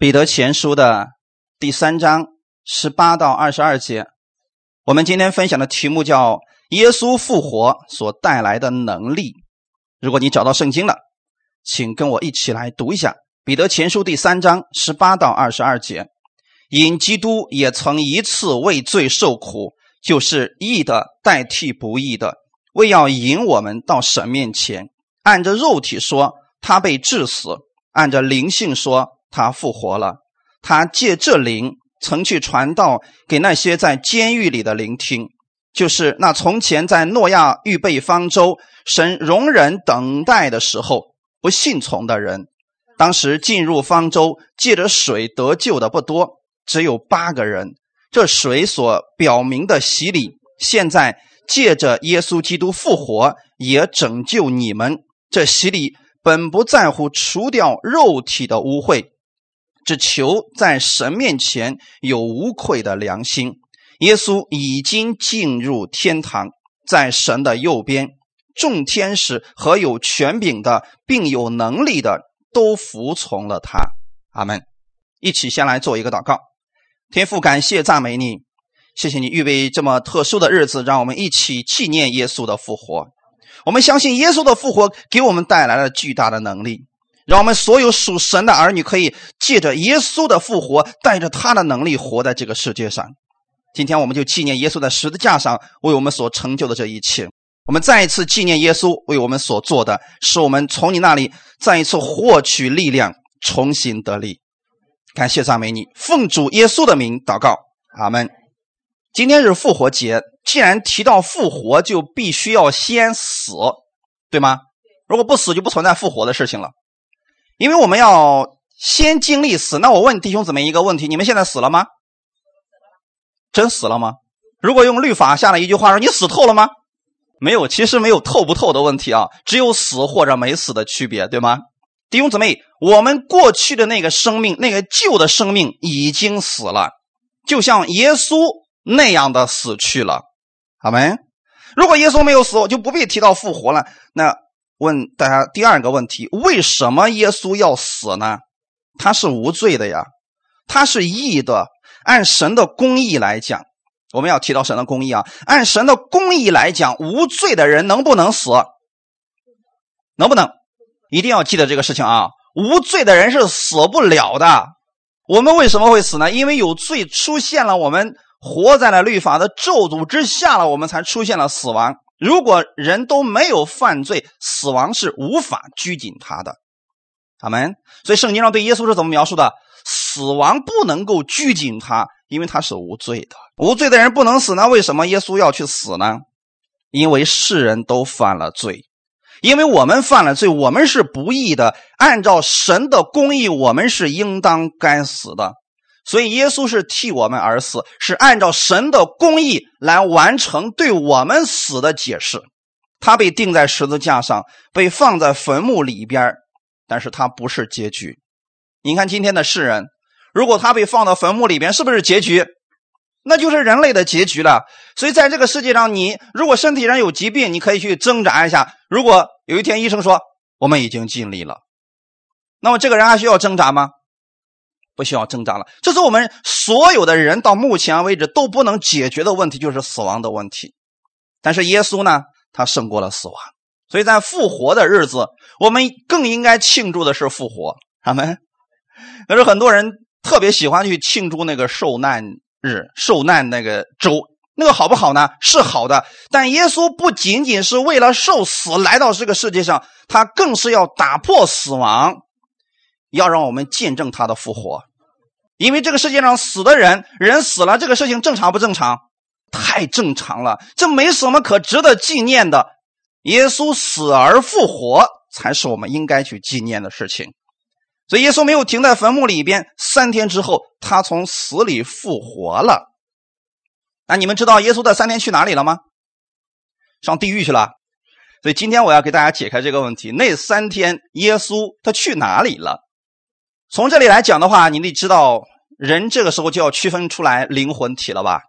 彼得前书的第三章十八到二十二节，我们今天分享的题目叫“耶稣复活所带来的能力”。如果你找到圣经了，请跟我一起来读一下彼得前书第三章十八到二十二节。因基督也曾一次为罪受苦，就是义的代替不义的，为要引我们到神面前。按着肉体说，他被治死；按着灵性说，他复活了，他借这灵曾去传道给那些在监狱里的聆听，就是那从前在诺亚预备方舟、神容忍等待的时候不信从的人。当时进入方舟借着水得救的不多，只有八个人。这水所表明的洗礼，现在借着耶稣基督复活也拯救你们。这洗礼本不在乎除掉肉体的污秽。只求在神面前有无愧的良心。耶稣已经进入天堂，在神的右边，众天使和有权柄的，并有能力的，都服从了他。阿门。一起先来做一个祷告。天父，感谢赞美你，谢谢你预备这么特殊的日子，让我们一起纪念耶稣的复活。我们相信耶稣的复活给我们带来了巨大的能力。让我们所有属神的儿女可以借着耶稣的复活，带着他的能力活在这个世界上。今天我们就纪念耶稣在十字架上为我们所成就的这一切。我们再一次纪念耶稣为我们所做的，使我们从你那里再一次获取力量，重新得力。感谢赞美你，奉主耶稣的名祷告，阿门。今天是复活节，既然提到复活，就必须要先死，对吗？如果不死，就不存在复活的事情了。因为我们要先经历死，那我问弟兄姊妹一个问题：你们现在死了吗？真死了吗？如果用律法下了一句话说你死透了吗？没有，其实没有透不透的问题啊，只有死或者没死的区别，对吗？弟兄姊妹，我们过去的那个生命，那个旧的生命已经死了，就像耶稣那样的死去了，好没？如果耶稣没有死，我就不必提到复活了。那。问大家第二个问题：为什么耶稣要死呢？他是无罪的呀，他是义的。按神的公义来讲，我们要提到神的公义啊。按神的公义来讲，无罪的人能不能死？能不能？一定要记得这个事情啊！无罪的人是死不了的。我们为什么会死呢？因为有罪出现了，我们活在了律法的咒诅之下了，我们才出现了死亡。如果人都没有犯罪，死亡是无法拘谨他的。阿门。所以圣经上对耶稣是怎么描述的？死亡不能够拘谨他，因为他是无罪的。无罪的人不能死呢？为什么耶稣要去死呢？因为世人都犯了罪，因为我们犯了罪，我们是不义的。按照神的公义，我们是应当该死的。所以，耶稣是替我们而死，是按照神的公义来完成对我们死的解释。他被钉在十字架上，被放在坟墓里边，但是他不是结局。你看今天的世人，如果他被放到坟墓里边，是不是结局？那就是人类的结局了。所以，在这个世界上，你如果身体上有疾病，你可以去挣扎一下。如果有一天医生说我们已经尽力了，那么这个人还需要挣扎吗？不需要挣扎了，这是我们所有的人到目前为止都不能解决的问题，就是死亡的问题。但是耶稣呢，他胜过了死亡，所以在复活的日子，我们更应该庆祝的是复活。他们。可是很多人特别喜欢去庆祝那个受难日、受难那个周，那个好不好呢？是好的。但耶稣不仅仅是为了受死来到这个世界上，他更是要打破死亡，要让我们见证他的复活。因为这个世界上死的人，人死了，这个事情正常不正常？太正常了，这没什么可值得纪念的。耶稣死而复活，才是我们应该去纪念的事情。所以耶稣没有停在坟墓里边，三天之后，他从死里复活了。那你们知道耶稣的三天去哪里了吗？上地狱去了。所以今天我要给大家解开这个问题：那三天耶稣他去哪里了？从这里来讲的话，你得知道，人这个时候就要区分出来灵魂体了吧？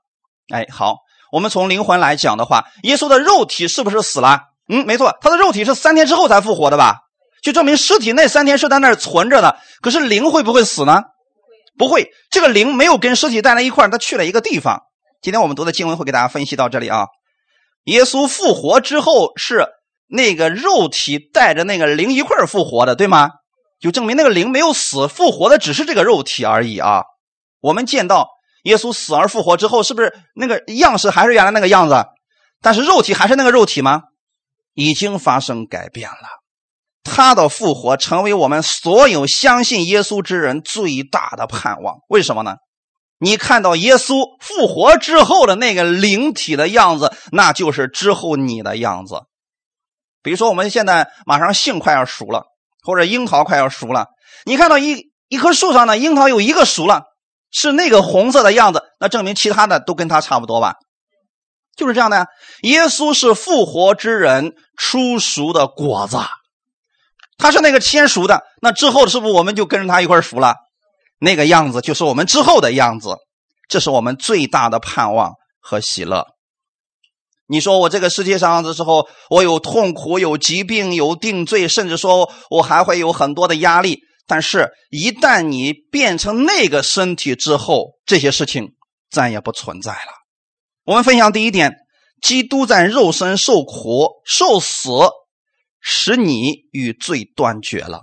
哎，好，我们从灵魂来讲的话，耶稣的肉体是不是死了？嗯，没错，他的肉体是三天之后才复活的吧？就证明尸体那三天是在那儿存着的。可是灵会不会死呢？不会，这个灵没有跟尸体待在一块儿，他去了一个地方。今天我们读的经文会给大家分析到这里啊。耶稣复活之后，是那个肉体带着那个灵一块儿复活的，对吗？就证明那个灵没有死，复活的只是这个肉体而已啊。我们见到耶稣死而复活之后，是不是那个样式还是原来那个样子？但是肉体还是那个肉体吗？已经发生改变了。他的复活成为我们所有相信耶稣之人最大的盼望。为什么呢？你看到耶稣复活之后的那个灵体的样子，那就是之后你的样子。比如说，我们现在马上杏快要熟了，或者樱桃快要熟了，你看到一一棵树上呢，樱桃有一个熟了，是那个红色的样子，那证明其他的都跟它差不多吧？就是这样的呀。耶稣是复活之人出熟的果子。他是那个先熟的，那之后是不是我们就跟着他一块熟了？那个样子就是我们之后的样子，这是我们最大的盼望和喜乐。你说我这个世界上的时候，我有痛苦、有疾病、有定罪，甚至说我还会有很多的压力。但是，一旦你变成那个身体之后，这些事情再也不存在了。我们分享第一点：基督在肉身受苦、受死。使你与罪断绝了，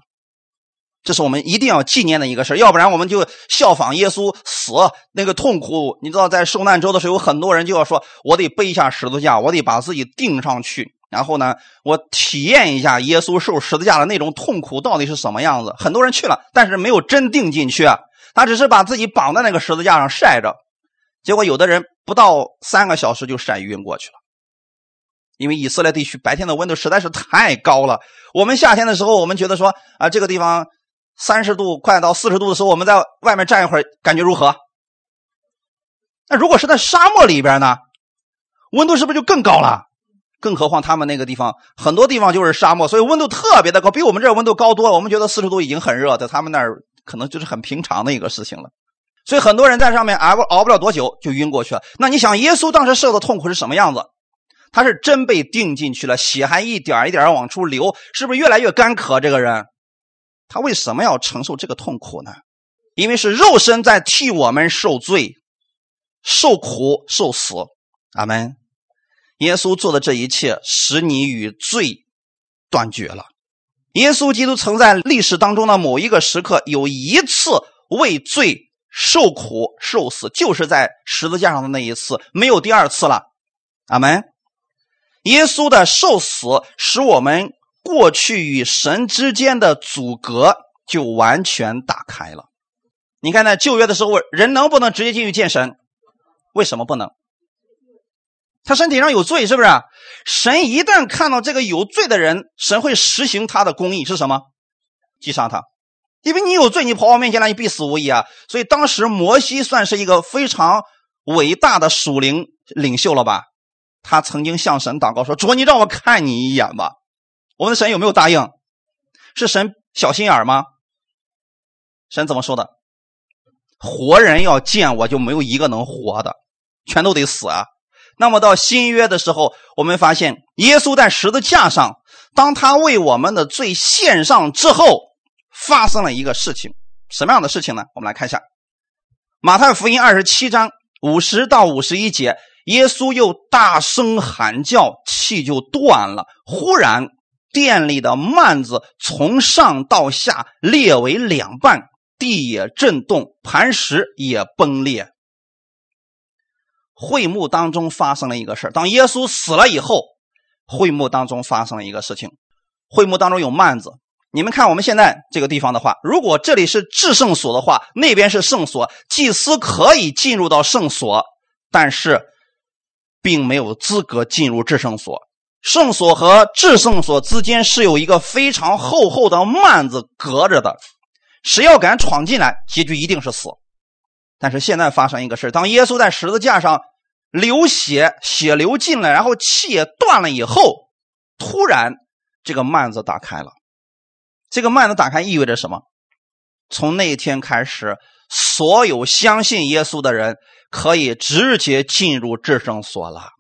这是我们一定要纪念的一个事要不然我们就效仿耶稣死那个痛苦。你知道，在受难周的时候，有很多人就要说：“我得背一下十字架，我得把自己钉上去，然后呢，我体验一下耶稣受十字架的那种痛苦到底是什么样子。”很多人去了，但是没有真钉进去，他只是把自己绑在那个十字架上晒着，结果有的人不到三个小时就晒晕过去了。因为以色列地区白天的温度实在是太高了。我们夏天的时候，我们觉得说啊，这个地方三十度快到四十度的时候，我们在外面站一会儿，感觉如何？那如果是在沙漠里边呢，温度是不是就更高了？更何况他们那个地方很多地方就是沙漠，所以温度特别的高，比我们这温度高多了。我们觉得四十度已经很热，在他们那儿可能就是很平常的一个事情了。所以很多人在上面熬熬不了多久就晕过去了。那你想，耶稣当时受的痛苦是什么样子？他是真被钉进去了，血还一点一点往出流，是不是越来越干渴？这个人，他为什么要承受这个痛苦呢？因为是肉身在替我们受罪、受苦、受死。阿门。耶稣做的这一切，使你与罪断绝了。耶稣基督曾在历史当中的某一个时刻，有一次为罪受苦、受死，就是在十字架上的那一次，没有第二次了。阿门。耶稣的受死，使我们过去与神之间的阻隔就完全打开了。你看，在旧约的时候，人能不能直接进去见神？为什么不能？他身体上有罪，是不是？神一旦看到这个有罪的人，神会实行他的公义，是什么？击杀他，因为你有罪，你跑我面前来，你必死无疑啊！所以当时摩西算是一个非常伟大的属灵领袖了吧？他曾经向神祷告说：“主，你让我看你一眼吧。”我们的神有没有答应？是神小心眼吗？神怎么说的？活人要见我就没有一个能活的，全都得死啊！那么到新约的时候，我们发现耶稣在十字架上，当他为我们的罪献上之后，发生了一个事情。什么样的事情呢？我们来看一下《马太福音》二十七章五十到五十一节。耶稣又大声喊叫，气就断了。忽然，店里的幔子从上到下裂为两半，地也震动，磐石也崩裂。会幕当中发生了一个事当耶稣死了以后，会幕当中发生了一个事情。会幕当中有幔子，你们看我们现在这个地方的话，如果这里是至圣所的话，那边是圣所，祭司可以进入到圣所，但是。并没有资格进入至圣所，圣所和至圣所之间是有一个非常厚厚的幔子隔着的，谁要敢闯进来，结局一定是死。但是现在发生一个事当耶稣在十字架上流血，血流尽了，然后气也断了以后，突然这个幔子打开了。这个幔子打开意味着什么？从那一天开始，所有相信耶稣的人。可以直接进入至圣所了，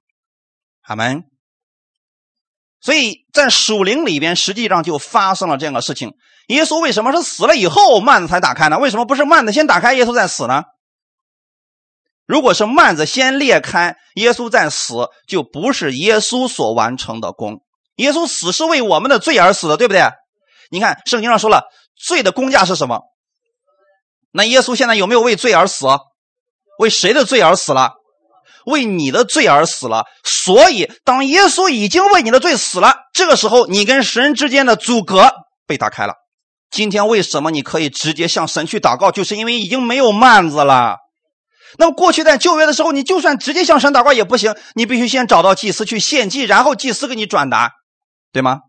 阿门。所以在属灵里边，实际上就发生了这样的事情。耶稣为什么是死了以后幔子才打开呢？为什么不是幔子先打开，耶稣再死呢？如果是幔子先裂开，耶稣再死，就不是耶稣所完成的功。耶稣死是为我们的罪而死的，对不对？你看圣经上说了，罪的公价是什么？那耶稣现在有没有为罪而死？为谁的罪而死了？为你的罪而死了。所以，当耶稣已经为你的罪死了，这个时候你跟神之间的阻隔被打开了。今天为什么你可以直接向神去祷告？就是因为已经没有幔子了。那么过去在旧约的时候，你就算直接向神祷告也不行，你必须先找到祭司去献祭，然后祭司给你转达，对吗？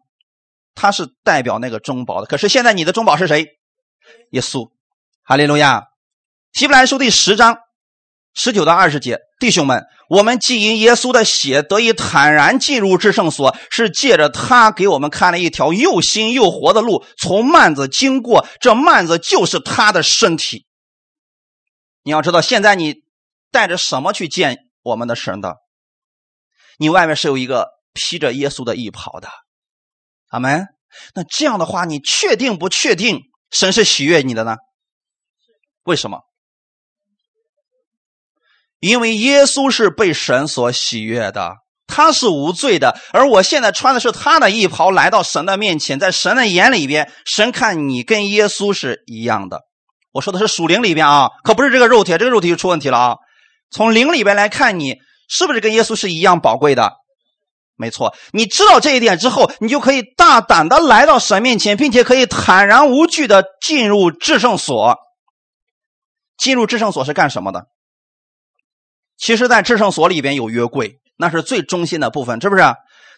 他是代表那个中保的。可是现在你的中保是谁？耶稣。哈利路亚。希伯来书第十章十九到二十节，弟兄们，我们既因耶稣的血得以坦然进入至圣所，是借着他给我们开了一条又新又活的路，从幔子经过。这幔子就是他的身体。你要知道，现在你带着什么去见我们的神的？你外面是有一个披着耶稣的衣袍的，阿门。那这样的话，你确定不确定神是喜悦你的呢？为什么？因为耶稣是被神所喜悦的，他是无罪的，而我现在穿的是他的衣袍，来到神的面前，在神的眼里边，神看你跟耶稣是一样的。我说的是属灵里边啊，可不是这个肉体，这个肉体就出问题了啊。从灵里边来看，你是不是跟耶稣是一样宝贵的？没错，你知道这一点之后，你就可以大胆的来到神面前，并且可以坦然无惧的进入至圣所。进入至圣所是干什么的？其实，在至圣所里边有约柜，那是最中心的部分，是不是？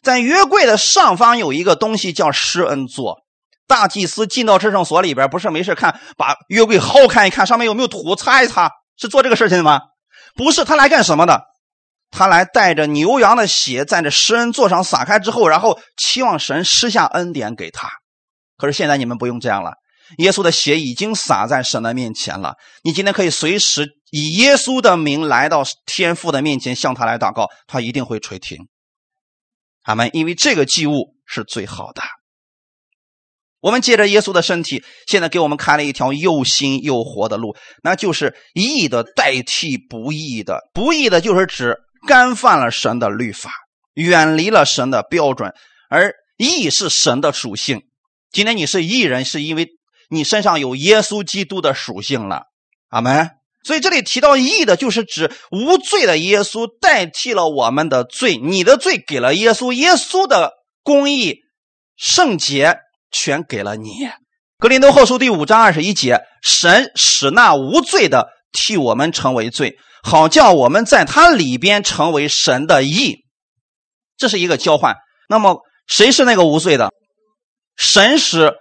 在约柜的上方有一个东西叫施恩座。大祭司进到至圣所里边，不是没事看，把约柜薅开一看，上面有没有土，擦一擦，是做这个事情的吗？不是，他来干什么的？他来带着牛羊的血，在这施恩座上撒开之后，然后期望神施下恩典给他。可是现在你们不用这样了。耶稣的血已经洒在神的面前了。你今天可以随时以耶稣的名来到天父的面前，向他来祷告，他一定会垂听。阿门。因为这个祭物是最好的。我们借着耶稣的身体，现在给我们开了一条又新又活的路，那就是义的代替不义的。不义的就是指干犯了神的律法，远离了神的标准，而义是神的属性。今天你是义人，是因为。你身上有耶稣基督的属性了，阿门。所以这里提到义的，就是指无罪的耶稣代替了我们的罪，你的罪给了耶稣，耶稣的公义、圣洁全给了你。格林多后书第五章二十一节，神使那无罪的替我们成为罪，好叫我们在他里边成为神的义。这是一个交换。那么谁是那个无罪的？神使。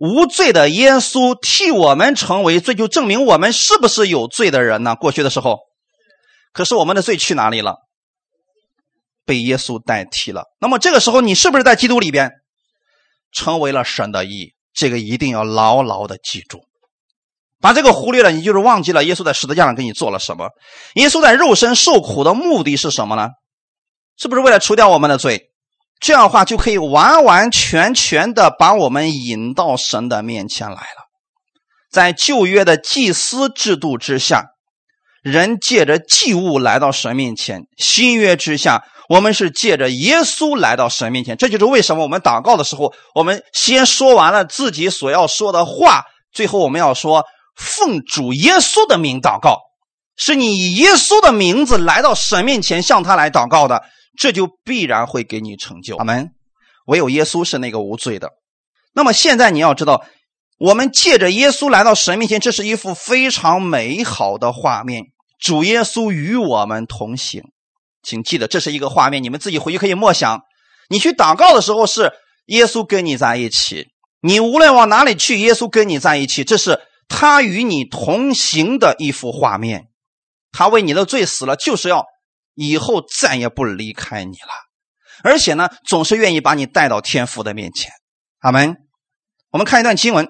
无罪的耶稣替我们成为罪，就证明我们是不是有罪的人呢？过去的时候，可是我们的罪去哪里了？被耶稣代替了。那么这个时候，你是不是在基督里边成为了神的义？这个一定要牢牢的记住。把这个忽略了，你就是忘记了耶稣在十字架上给你做了什么。耶稣在肉身受苦的目的是什么呢？是不是为了除掉我们的罪？这样的话就可以完完全全的把我们引到神的面前来了。在旧约的祭司制度之下，人借着祭物来到神面前；新约之下，我们是借着耶稣来到神面前。这就是为什么我们祷告的时候，我们先说完了自己所要说的话，最后我们要说奉主耶稣的名祷告，是你以耶稣的名字来到神面前向他来祷告的。这就必然会给你成就。阿门。唯有耶稣是那个无罪的。那么现在你要知道，我们借着耶稣来到神面前，这是一幅非常美好的画面。主耶稣与我们同行，请记得这是一个画面。你们自己回去可以默想。你去祷告的时候，是耶稣跟你在一起。你无论往哪里去，耶稣跟你在一起，这是他与你同行的一幅画面。他为你的罪死了，就是要。以后再也不离开你了，而且呢，总是愿意把你带到天父的面前。阿门。我们看一段经文，《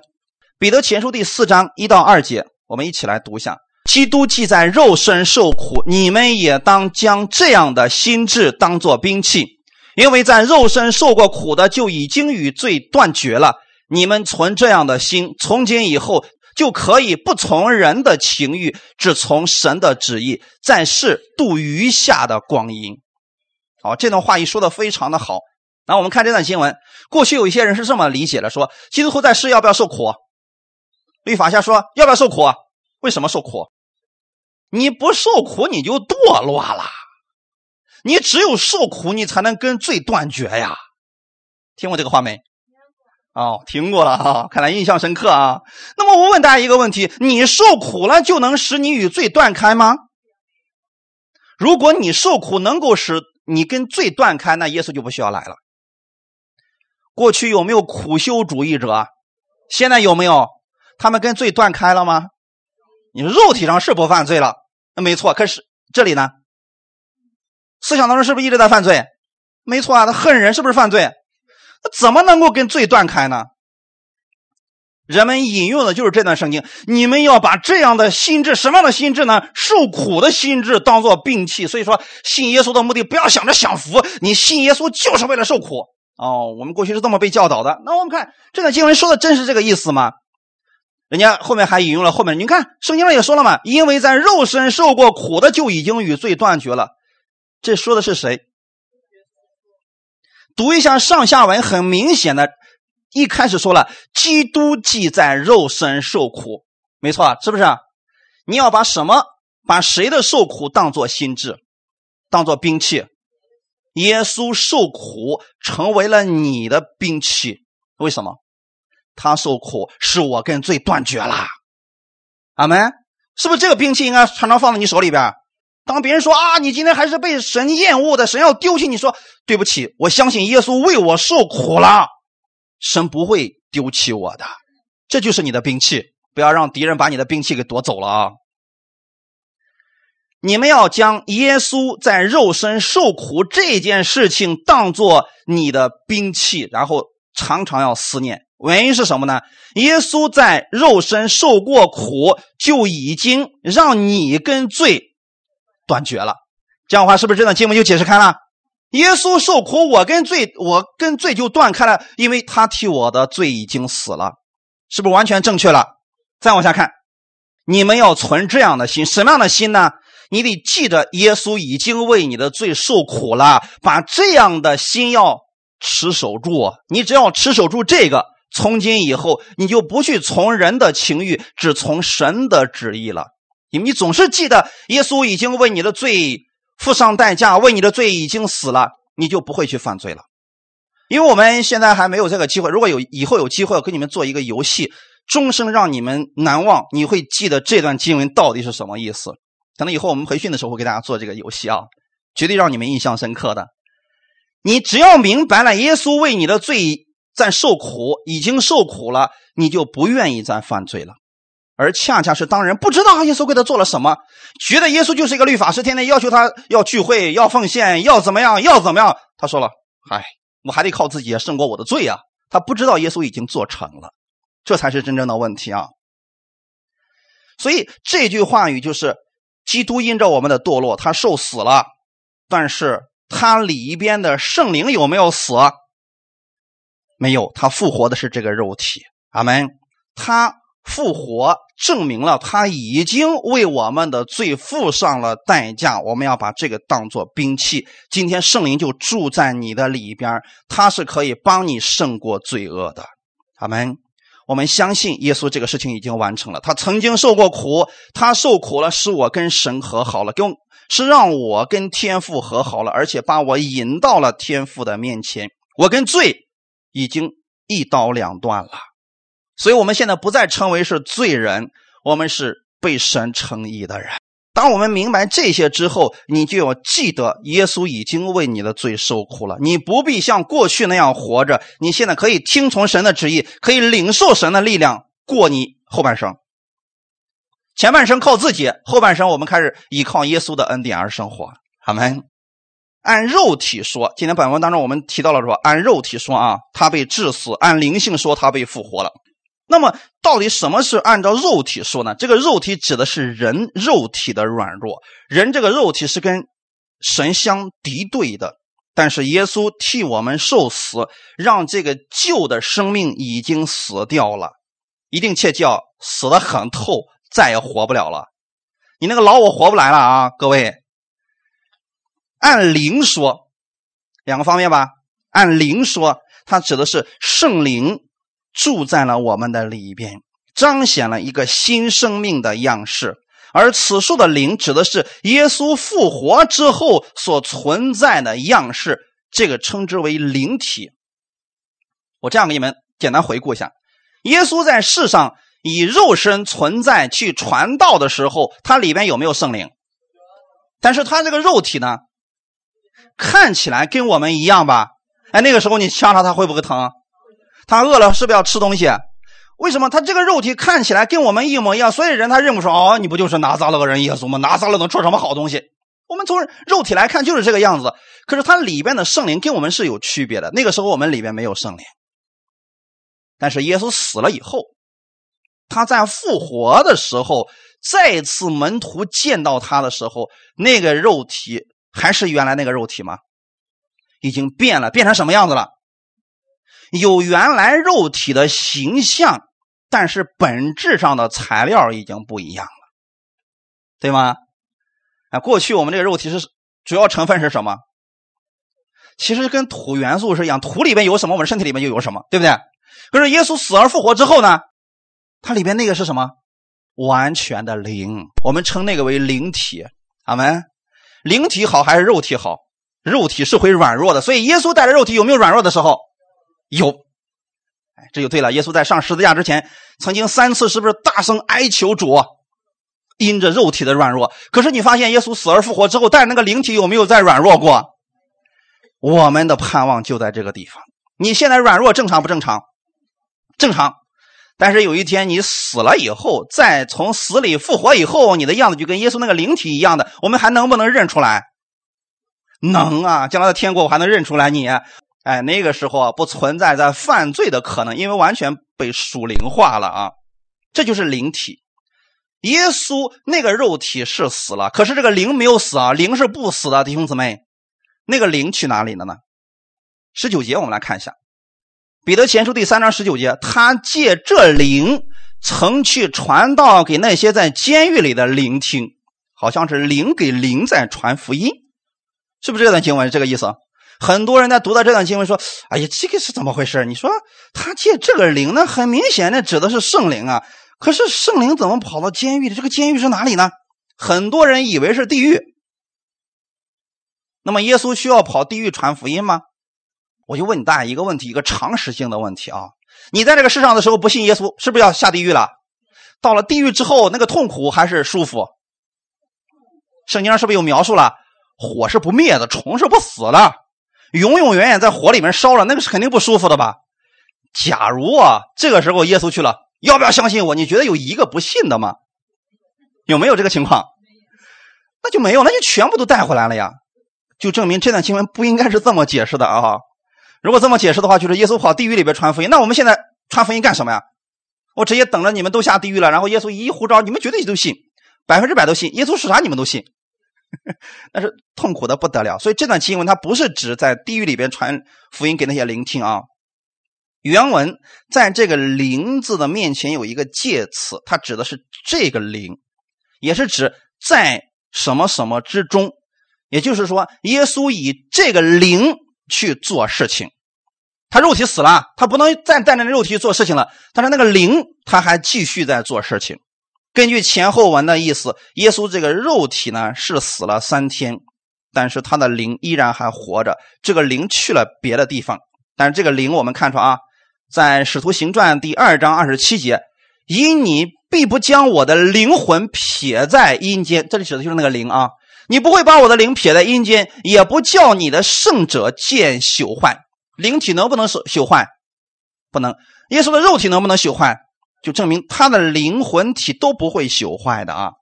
彼得前书》第四章一到二节，我们一起来读一下。基督既在肉身受苦，你们也当将这样的心智当作兵器，因为在肉身受过苦的，就已经与罪断绝了。你们存这样的心，从今以后就可以不从人的情欲，只从神的旨意，在世度余下的光阴。好，这段话一说的非常的好。那我们看这段新闻，过去有一些人是这么理解的：说基督徒在世要不要受苦？律法下说要不要受苦？为什么受苦？你不受苦你就堕落了，你只有受苦你才能跟罪断绝呀。听过这个话没？哦，听过了哈，看来印象深刻啊。那么我问大家一个问题：你受苦了就能使你与罪断开吗？如果你受苦能够使你跟罪断开，那耶稣就不需要来了。过去有没有苦修主义者？现在有没有？他们跟罪断开了吗？你肉体上是不犯罪了，没错。可是这里呢？思想当中是不是一直在犯罪？没错啊，他恨人是不是犯罪？怎么能够跟罪断开呢？人们引用的就是这段圣经。你们要把这样的心智，什么样的心智呢？受苦的心智当做兵器。所以说，信耶稣的目的不要想着享福，你信耶稣就是为了受苦。哦，我们过去是这么被教导的。那我们看这段经文说的真是这个意思吗？人家后面还引用了后面，你看圣经上也说了嘛，因为在肉身受过苦的就已经与罪断绝了。这说的是谁？读一下上下文，很明显的，一开始说了，基督既在肉身受苦，没错，是不是？你要把什么，把谁的受苦当做心智，当做兵器？耶稣受苦成为了你的兵器，为什么？他受苦使我跟罪断绝了。阿门，是不是这个兵器应该常常放在你手里边？当别人说啊，你今天还是被神厌恶的，神要丢弃你，说对不起，我相信耶稣为我受苦了，神不会丢弃我的，这就是你的兵器，不要让敌人把你的兵器给夺走了啊！你们要将耶稣在肉身受苦这件事情当做你的兵器，然后常常要思念。原因是什么呢？耶稣在肉身受过苦，就已经让你跟罪。断绝了，这样的话是不是这段经文就解释开了？耶稣受苦，我跟罪，我跟罪就断开了，因为他替我的罪已经死了，是不是完全正确了？再往下看，你们要存这样的心，什么样的心呢？你得记着耶稣已经为你的罪受苦了，把这样的心要持守住。你只要持守住这个，从今以后你就不去从人的情欲，只从神的旨意了。你你总是记得耶稣已经为你的罪付上代价，为你的罪已经死了，你就不会去犯罪了。因为我们现在还没有这个机会，如果有以后有机会，我跟你们做一个游戏，终生让你们难忘。你会记得这段经文到底是什么意思？可能以后我们培训的时候会给大家做这个游戏啊，绝对让你们印象深刻的。你只要明白了耶稣为你的罪在受苦，已经受苦了，你就不愿意再犯罪了。而恰恰是当人不知道耶稣为他做了什么，觉得耶稣就是一个律法师，天天要求他要聚会、要奉献、要怎么样、要怎么样。他说了：“嗨，我还得靠自己胜过我的罪啊！”他不知道耶稣已经做成了，这才是真正的问题啊！所以这句话语就是：基督因着我们的堕落，他受死了，但是他里边的圣灵有没有死？没有，他复活的是这个肉体。阿门。他复活。证明了他已经为我们的罪付上了代价，我们要把这个当做兵器。今天圣灵就住在你的里边，他是可以帮你胜过罪恶的。阿门。我们相信耶稣这个事情已经完成了，他曾经受过苦，他受苦了，使我跟神和好了，跟是让我跟天父和好了，而且把我引到了天父的面前。我跟罪已经一刀两断了。所以，我们现在不再称为是罪人，我们是被神称义的人。当我们明白这些之后，你就要记得，耶稣已经为你的罪受苦了。你不必像过去那样活着，你现在可以听从神的旨意，可以领受神的力量，过你后半生。前半生靠自己，后半生我们开始依靠耶稣的恩典而生活。好门。按肉体说，今天本文当中我们提到了说，按肉体说啊，他被致死；按灵性说，他被复活了。那么，到底什么是按照肉体说呢？这个肉体指的是人肉体的软弱。人这个肉体是跟神相敌对的，但是耶稣替我们受死，让这个旧的生命已经死掉了，一定切记啊死得很透，再也活不了了。你那个老我活不来了啊，各位。按灵说，两个方面吧。按灵说，它指的是圣灵住在了我们的里边，彰显了一个新生命的样式。而此处的灵指的是耶稣复活之后所存在的样式，这个称之为灵体。我这样给你们简单回顾一下：耶稣在世上以肉身存在去传道的时候，他里边有没有圣灵？但是他这个肉体呢？看起来跟我们一样吧？哎，那个时候你掐他，他会不会疼？他饿了是不是要吃东西？为什么他这个肉体看起来跟我们一模一样？所以人他认不出哦，你不就是拿撒勒个人耶稣吗？拿撒勒能出什么好东西？我们从肉体来看就是这个样子。可是他里边的圣灵跟我们是有区别的。那个时候我们里边没有圣灵，但是耶稣死了以后，他在复活的时候，再次门徒见到他的时候，那个肉体。还是原来那个肉体吗？已经变了，变成什么样子了？有原来肉体的形象，但是本质上的材料已经不一样了，对吗？啊，过去我们这个肉体是主要成分是什么？其实跟土元素是一样，土里面有什么，我们身体里面就有什么，对不对？可是耶稣死而复活之后呢？它里边那个是什么？完全的灵，我们称那个为灵体。阿门。灵体好还是肉体好？肉体是会软弱的，所以耶稣带着肉体有没有软弱的时候？有。哎，这就对了。耶稣在上十字架之前，曾经三次是不是大声哀求主，因着肉体的软弱？可是你发现耶稣死而复活之后，带着那个灵体有没有再软弱过？我们的盼望就在这个地方。你现在软弱正常不正常？正常。但是有一天你死了以后，再从死里复活以后，你的样子就跟耶稣那个灵体一样的，我们还能不能认出来？能啊！将来的天国我还能认出来你。哎，那个时候啊不存在在犯罪的可能，因为完全被属灵化了啊！这就是灵体。耶稣那个肉体是死了，可是这个灵没有死啊，灵是不死的，弟兄姊妹。那个灵去哪里了呢？十九节我们来看一下。彼得前书第三章十九节，他借这灵曾去传道给那些在监狱里的灵听，好像是灵给灵在传福音，是不是这段经文这个意思？很多人在读到这段经文说：“哎呀，这个是怎么回事？”你说他借这个灵呢？很明显，那指的是圣灵啊。可是圣灵怎么跑到监狱里？这个监狱是哪里呢？很多人以为是地狱。那么耶稣需要跑地狱传福音吗？我就问大家一个问题，一个常识性的问题啊！你在这个世上的时候不信耶稣，是不是要下地狱了？到了地狱之后，那个痛苦还是舒服？圣经上是不是有描述了？火是不灭的，虫是不死的，永永远远在火里面烧了，那个是肯定不舒服的吧？假如啊，这个时候耶稣去了，要不要相信我？你觉得有一个不信的吗？有没有这个情况？那就没有，那就全部都带回来了呀！就证明这段经文不应该是这么解释的啊！如果这么解释的话，就是耶稣跑地狱里边传福音。那我们现在传福音干什么呀？我直接等着你们都下地狱了，然后耶稣一呼召，你们绝对都信，百分之百都信。耶稣是啥，你们都信，那是痛苦的不得了。所以这段经文它不是指在地狱里边传福音给那些灵听啊。原文在这个“灵”字的面前有一个介词，它指的是这个灵，也是指在什么什么之中。也就是说，耶稣以这个灵。去做事情，他肉体死了，他不能再带着肉体去做事情了。但是那个灵，他还继续在做事情。根据前后文的意思，耶稣这个肉体呢是死了三天，但是他的灵依然还活着。这个灵去了别的地方，但是这个灵我们看出啊，在使徒行传第二章二十七节，因你必不将我的灵魂撇在阴间，这里指的就是那个灵啊。你不会把我的灵撇在阴间，也不叫你的圣者见朽坏。灵体能不能朽朽坏？不能。耶稣的肉体能不能朽坏？就证明他的灵魂体都不会朽坏的啊。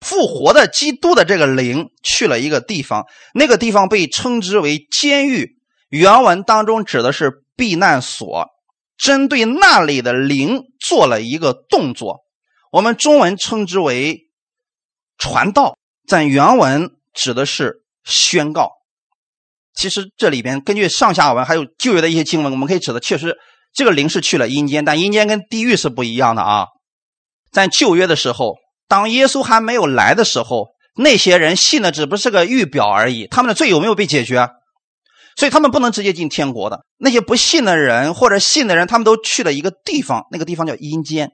复活的基督的这个灵去了一个地方，那个地方被称之为监狱。原文当中指的是避难所，针对那里的灵做了一个动作，我们中文称之为传道。在原文指的是宣告，其实这里边根据上下文还有旧约的一些经文，我们可以指的确实这个灵是去了阴间，但阴间跟地狱是不一样的啊。在旧约的时候，当耶稣还没有来的时候，那些人信的只不过是个预表而已，他们的罪有没有被解决？所以他们不能直接进天国的。那些不信的人或者信的人，他们都去了一个地方，那个地方叫阴间。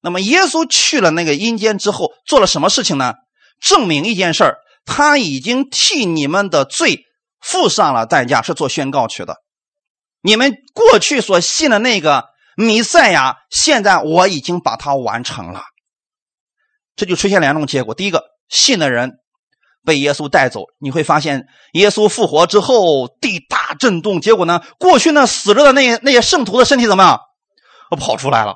那么耶稣去了那个阴间之后，做了什么事情呢？证明一件事儿，他已经替你们的罪付上了代价，是做宣告去的。你们过去所信的那个弥赛亚，现在我已经把它完成了。这就出现两种结果：第一个，信的人被耶稣带走，你会发现耶稣复活之后地大震动。结果呢，过去那死着的那些那些圣徒的身体怎么样？跑出来了。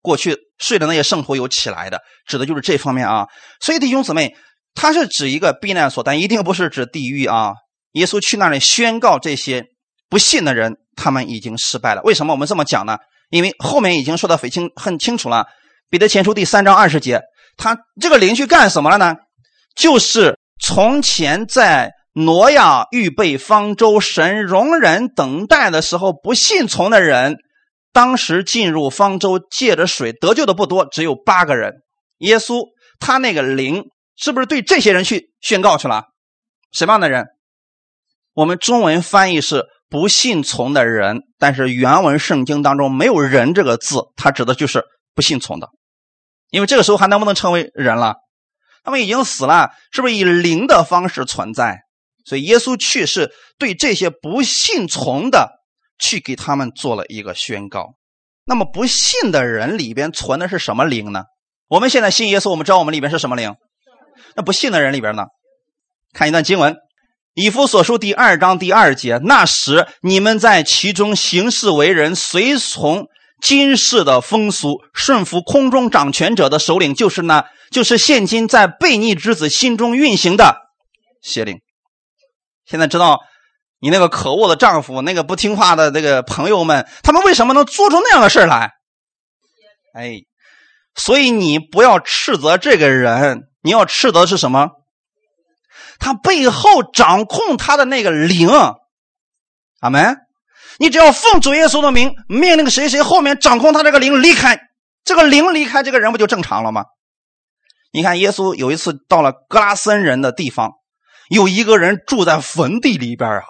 过去睡的那些圣徒有起来的，指的就是这方面啊。所以弟兄姊妹，他是指一个避难所，但一定不是指地狱啊。耶稣去那里宣告这些不信的人，他们已经失败了。为什么我们这么讲呢？因为后面已经说的非清很清楚了。彼得前书第三章二十节，他这个灵去干什么了呢？就是从前在挪亚预备方舟、神容忍等待的时候，不信从的人。当时进入方舟借着水得救的不多，只有八个人。耶稣他那个灵是不是对这些人去宣告去了？什么样的人？我们中文翻译是不信从的人，但是原文圣经当中没有人这个字，它指的就是不信从的。因为这个时候还能不能称为人了？他们已经死了，是不是以灵的方式存在？所以耶稣去世对这些不信从的。去给他们做了一个宣告。那么不信的人里边存的是什么灵呢？我们现在信耶稣，我们知道我们里边是什么灵。那不信的人里边呢？看一段经文，《以弗所书》第二章第二节：那时你们在其中行事为人，随从今世的风俗，顺服空中掌权者的首领，就是那，就是现今在悖逆之子心中运行的邪灵。现在知道。你那个可恶的丈夫，那个不听话的那个朋友们，他们为什么能做出那样的事来？哎，所以你不要斥责这个人，你要斥责是什么？他背后掌控他的那个灵，阿门。你只要奉主耶稣的名，命令谁谁后面掌控他这个灵离开，这个灵离开，这个人不就正常了吗？你看，耶稣有一次到了格拉森人的地方，有一个人住在坟地里边啊。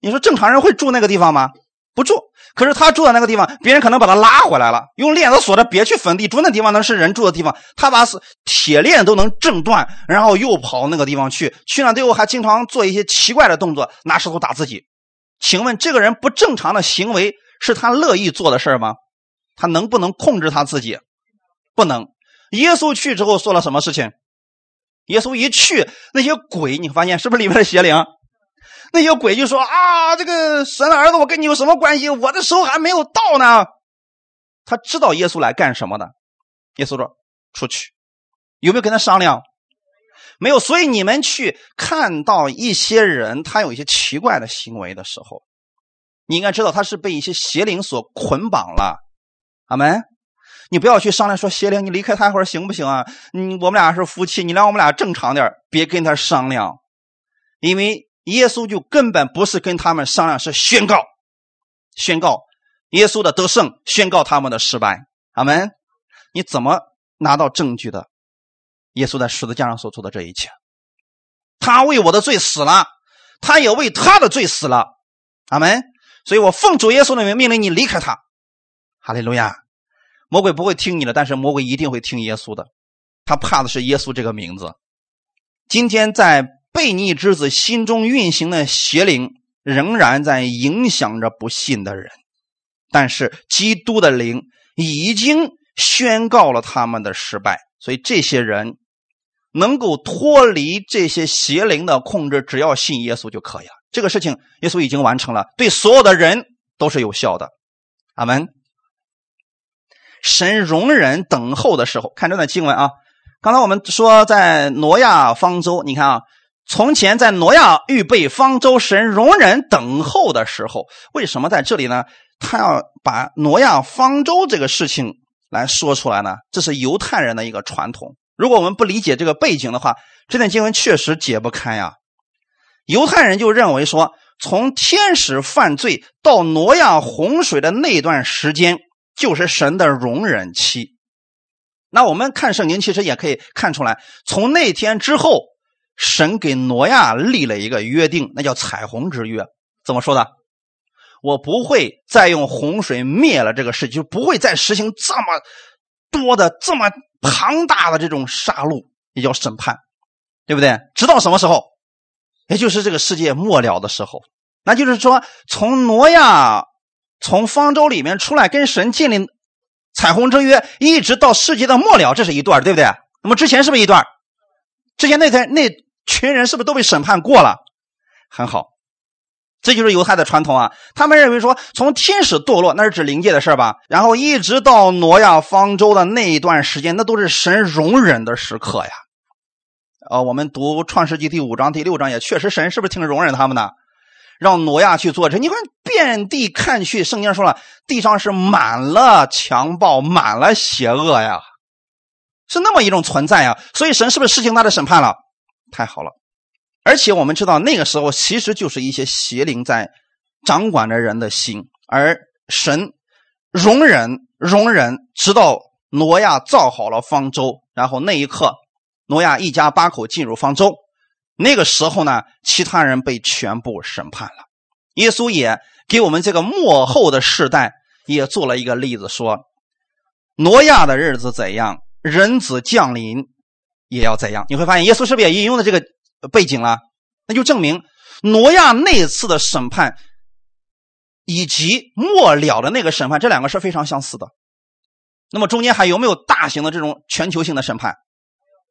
你说正常人会住那个地方吗？不住。可是他住的那个地方，别人可能把他拉回来了，用链子锁着，别去坟地住。那地方呢是人住的地方，他把铁链都能挣断，然后又跑那个地方去。去那最后还经常做一些奇怪的动作，拿石头打自己。请问这个人不正常的行为是他乐意做的事吗？他能不能控制他自己？不能。耶稣去之后做了什么事情？耶稣一去，那些鬼，你发现是不是里面的邪灵？那些鬼就说：“啊，这个神的儿子，我跟你有什么关系？我的时候还没有到呢。”他知道耶稣来干什么的。耶稣说：“出去。”有没有跟他商量？没有。所以你们去看到一些人，他有一些奇怪的行为的时候，你应该知道他是被一些邪灵所捆绑了。阿门。你不要去商量说邪灵，你离开他一会儿行不行啊？你我们俩是夫妻，你让我们俩正常点别跟他商量，因为。耶稣就根本不是跟他们商量，是宣告，宣告耶稣的得胜，宣告他们的失败。阿门。你怎么拿到证据的？耶稣在十字架上所做的这一切，他为我的罪死了，他也为他的罪死了。阿门。所以我奉主耶稣的名命令你离开他。哈利路亚。魔鬼不会听你的，但是魔鬼一定会听耶稣的。他怕的是耶稣这个名字。今天在。悖逆之子心中运行的邪灵仍然在影响着不信的人，但是基督的灵已经宣告了他们的失败，所以这些人能够脱离这些邪灵的控制，只要信耶稣就可以了。这个事情耶稣已经完成了，对所有的人都是有效的。阿门。神容忍等候的时候，看这段经文啊。刚才我们说在挪亚方舟，你看啊。从前在挪亚预备方舟，神容忍等候的时候，为什么在这里呢？他要把挪亚方舟这个事情来说出来呢？这是犹太人的一个传统。如果我们不理解这个背景的话，这段经文确实解不开呀。犹太人就认为说，从天使犯罪到挪亚洪水的那段时间，就是神的容忍期。那我们看圣经，其实也可以看出来，从那天之后，神给挪亚立了一个约定，那叫彩虹之约。怎么说的？我不会再用洪水灭了这个世界，就不会再实行这么多的、这么庞大的这种杀戮，也叫审判，对不对？直到什么时候？也就是这个世界末了的时候。那就是说，从挪亚从方舟里面出来，跟神建立彩虹之约，一直到世界的末了，这是一段，对不对？那么之前是不是一段？之前那天那群人是不是都被审判过了？很好。这就是犹太的传统啊！他们认为说，从天使堕落那是指灵界的事吧，然后一直到挪亚方舟的那一段时间，那都是神容忍的时刻呀。呃，我们读创世纪第五章、第六章，也确实神是不是挺容忍他们的，让挪亚去做这？你看遍地看去，圣经说了，地上是满了强暴，满了邪恶呀，是那么一种存在呀。所以神是不是实行他的审判了？太好了。而且我们知道，那个时候其实就是一些邪灵在掌管着人的心，而神容忍、容忍，直到挪亚造好了方舟，然后那一刻，挪亚一家八口进入方舟。那个时候呢，其他人被全部审判了。耶稣也给我们这个末后的世代也做了一个例子，说挪亚的日子怎样，人子降临也要怎样。你会发现，耶稣是不是也引用了这个？背景了，那就证明挪亚那次的审判以及末了的那个审判，这两个是非常相似的。那么中间还有没有大型的这种全球性的审判？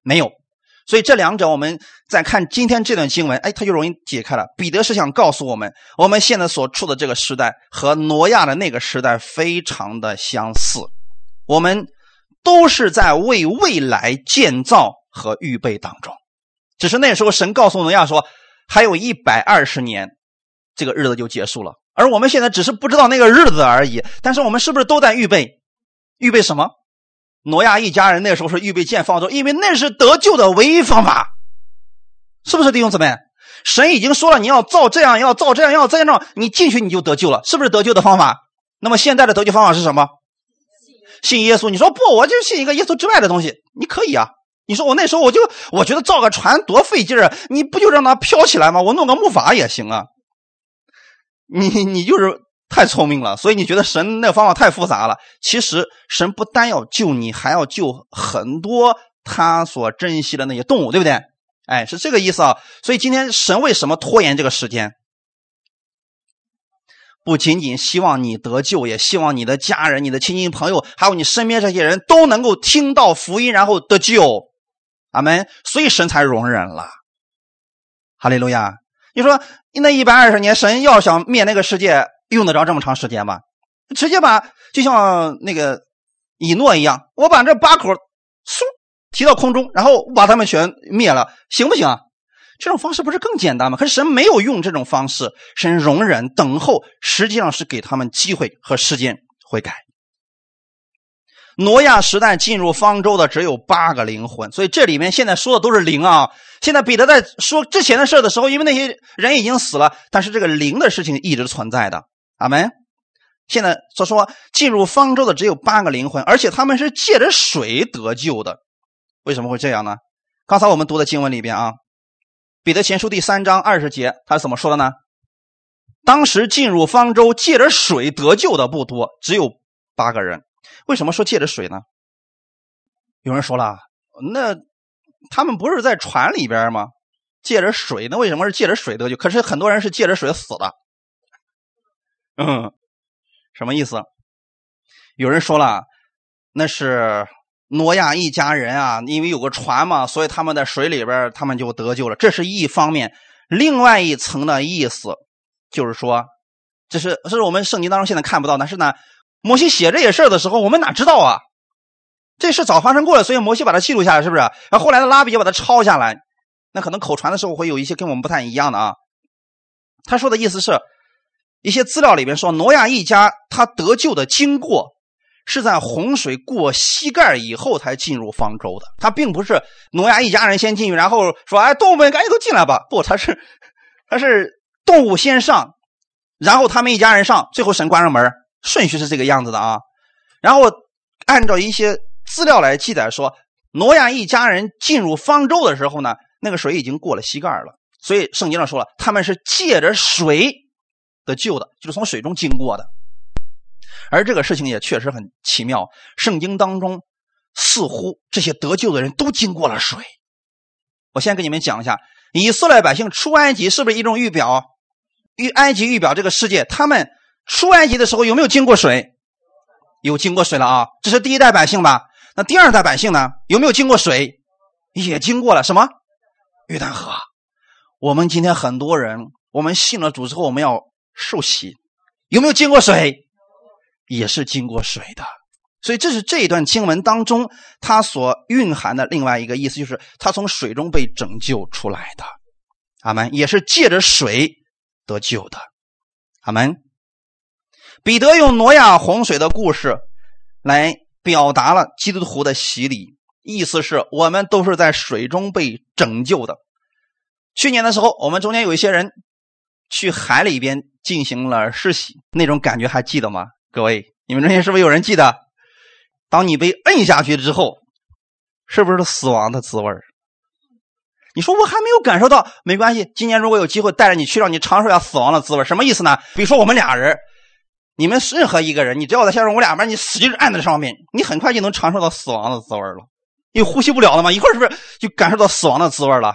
没有。所以这两者，我们再看今天这段经文，哎，它就容易解开了。彼得是想告诉我们，我们现在所处的这个时代和挪亚的那个时代非常的相似，我们都是在为未来建造和预备当中。只是那时候，神告诉挪亚说，还有一百二十年，这个日子就结束了。而我们现在只是不知道那个日子而已。但是我们是不是都在预备？预备什么？挪亚一家人那时候是预备建方舟，因为那是得救的唯一方法，是不是弟兄姊妹？神已经说了，你要造这样，要造这样，要这样，你进去你就得救了，是不是得救的方法？那么现在的得救方法是什么？信耶稣。你说不，我就信一个耶稣之外的东西，你可以啊。你说我那时候我就我觉得造个船多费劲儿，你不就让它飘起来吗？我弄个木筏也行啊。你你就是太聪明了，所以你觉得神那方法太复杂了。其实神不单要救你，还要救很多他所珍惜的那些动物，对不对？哎，是这个意思啊。所以今天神为什么拖延这个时间？不仅仅希望你得救，也希望你的家人、你的亲戚朋友，还有你身边这些人都能够听到福音，然后得救。阿门，所以神才容忍了。哈利路亚！你说那一百二十年，神要想灭那个世界，用得着这么长时间吗？直接把就像那个以诺一样，我把这八口嗖提到空中，然后把他们全灭了，行不行啊？这种方式不是更简单吗？可是神没有用这种方式，神容忍、等候，实际上是给他们机会和时间悔改。挪亚时代进入方舟的只有八个灵魂，所以这里面现在说的都是灵啊。现在彼得在说之前的事的时候，因为那些人已经死了，但是这个灵的事情一直存在的。阿门。现在所说进入方舟的只有八个灵魂，而且他们是借着水得救的。为什么会这样呢？刚才我们读的经文里边啊，彼得前书第三章二十节，他是怎么说的呢？当时进入方舟借着水得救的不多，只有八个人。为什么说借着水呢？有人说了，那他们不是在船里边吗？借着水，那为什么是借着水得救？可是很多人是借着水死的。嗯，什么意思？有人说了，那是挪亚一家人啊，因为有个船嘛，所以他们在水里边，他们就得救了。这是一方面，另外一层的意思就是说，这是这是我们圣经当中现在看不到，但是呢。摩西写这些事儿的时候，我们哪知道啊？这事早发生过了，所以摩西把它记录下来，是不是？然后后来的拉比也把它抄下来，那可能口传的时候会有一些跟我们不太一样的啊。他说的意思是，一些资料里边说，挪亚一家他得救的经过是在洪水过膝盖以后才进入方舟的，他并不是挪亚一家人先进去，然后说：“哎，动物们赶紧都进来吧。”不，他是他是动物先上，然后他们一家人上，最后神关上门，顺序是这个样子的啊。然后按照一些资料来记载说，挪亚一家人进入方舟的时候呢，那个水已经过了膝盖了，所以圣经上说了，他们是借着水得救的，就是从水中经过的。而这个事情也确实很奇妙，圣经当中似乎这些得救的人都经过了水。我先给你们讲一下，以色列百姓出埃及是不是一种预表？预埃及预表这个世界，他们出埃及的时候有没有经过水？有经过水了啊，这是第一代百姓吧？那第二代百姓呢？有没有经过水？也经过了什么？约旦河。我们今天很多人，我们信了主之后，我们要受洗，有没有经过水？也是经过水的。所以这是这一段经文当中它所蕴含的另外一个意思，就是他从水中被拯救出来的。阿门，也是借着水得救的。阿门。彼得用挪亚洪水的故事来表达了基督徒的洗礼，意思是我们都是在水中被拯救的。去年的时候，我们中间有一些人去海里边进行了试洗，那种感觉还记得吗？各位，你们中间是不是有人记得？当你被摁下去之后，是不是死亡的滋味你说我还没有感受到，没关系。今年如果有机会带着你去，让你尝受一下死亡的滋味什么意思呢？比如说我们俩人，你们任何一个人，你只要在下面我俩边，你使劲按在上面，你很快就能尝受到死亡的滋味了。你呼吸不了了吗？一会是不是就感受到死亡的滋味了？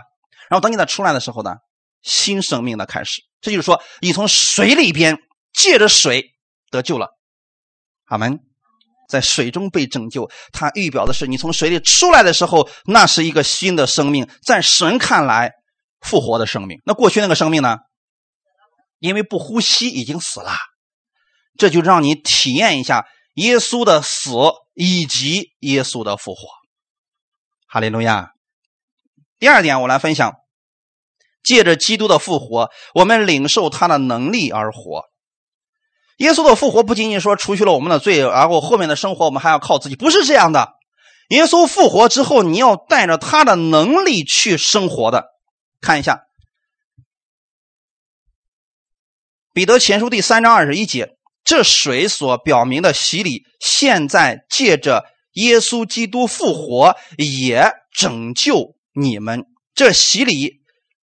然后等你再出来的时候呢，新生命的开始。这就是说，你从水里边借着水得救了。阿门。在水中被拯救，它预表的是你从水里出来的时候，那是一个新的生命，在神看来复活的生命。那过去那个生命呢？因为不呼吸已经死了，这就让你体验一下耶稣的死以及耶稣的复活。哈利路亚。第二点，我来分享，借着基督的复活，我们领受他的能力而活。耶稣的复活不仅仅说除去了我们的罪，然后后面的生活我们还要靠自己，不是这样的。耶稣复活之后，你要带着他的能力去生活的。看一下《彼得前书》第三章二十一节，这水所表明的洗礼，现在借着耶稣基督复活，也拯救你们。这洗礼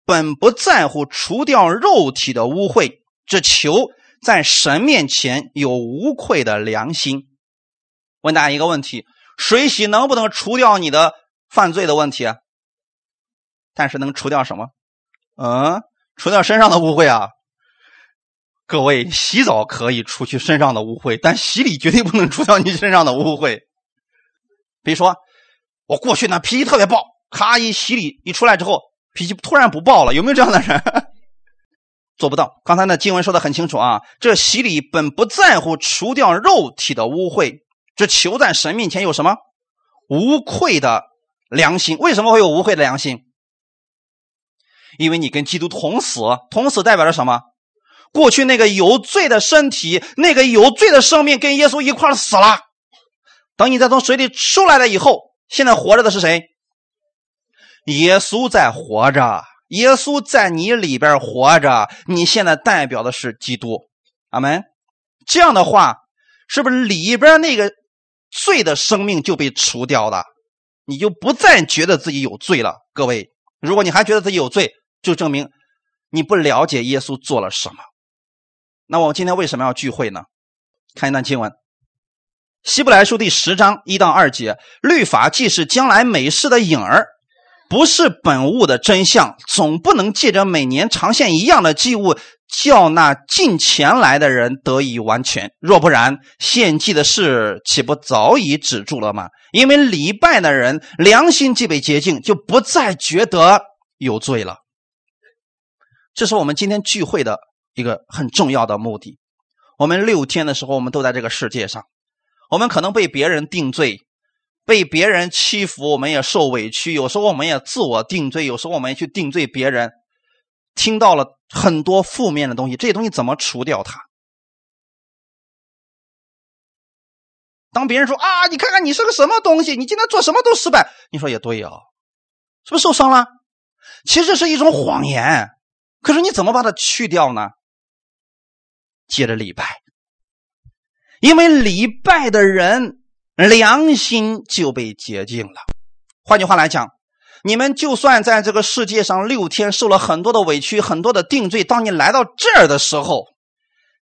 本不在乎除掉肉体的污秽，这求。在神面前有无愧的良心。问大家一个问题：水洗能不能除掉你的犯罪的问题啊？但是能除掉什么？嗯，除掉身上的污秽啊！各位，洗澡可以除去身上的污秽，但洗礼绝对不能除掉你身上的污秽。比如说，我过去呢脾气特别暴，咔一洗礼一出来之后，脾气突然不暴了，有没有这样的人？做不到。刚才那经文说的很清楚啊，这洗礼本不在乎除掉肉体的污秽，这求在神面前有什么无愧的良心？为什么会有无愧的良心？因为你跟基督同死，同死代表着什么？过去那个有罪的身体，那个有罪的生命，跟耶稣一块死了。等你再从水里出来了以后，现在活着的是谁？耶稣在活着。耶稣在你里边活着，你现在代表的是基督，阿门。这样的话，是不是里边那个罪的生命就被除掉了？你就不再觉得自己有罪了。各位，如果你还觉得自己有罪，就证明你不了解耶稣做了什么。那我们今天为什么要聚会呢？看一段经文，《希伯来书》第十章一到二节：律法既是将来美事的影儿。不是本物的真相，总不能借着每年长献一样的祭物，叫那近前来的人得以完全。若不然，献祭的事岂不早已止住了吗？因为礼拜的人良心既被洁净，就不再觉得有罪了。这是我们今天聚会的一个很重要的目的。我们六天的时候，我们都在这个世界上，我们可能被别人定罪。被别人欺负，我们也受委屈；有时候我们也自我定罪，有时候我们去定罪别人。听到了很多负面的东西，这些东西怎么除掉它？当别人说啊，你看看你是个什么东西，你今天做什么都失败，你说也对啊，是不是受伤了？其实是一种谎言，可是你怎么把它去掉呢？接着礼拜，因为礼拜的人良心就被洁净了。换句话来讲，你们就算在这个世界上六天受了很多的委屈、很多的定罪，当你来到这儿的时候，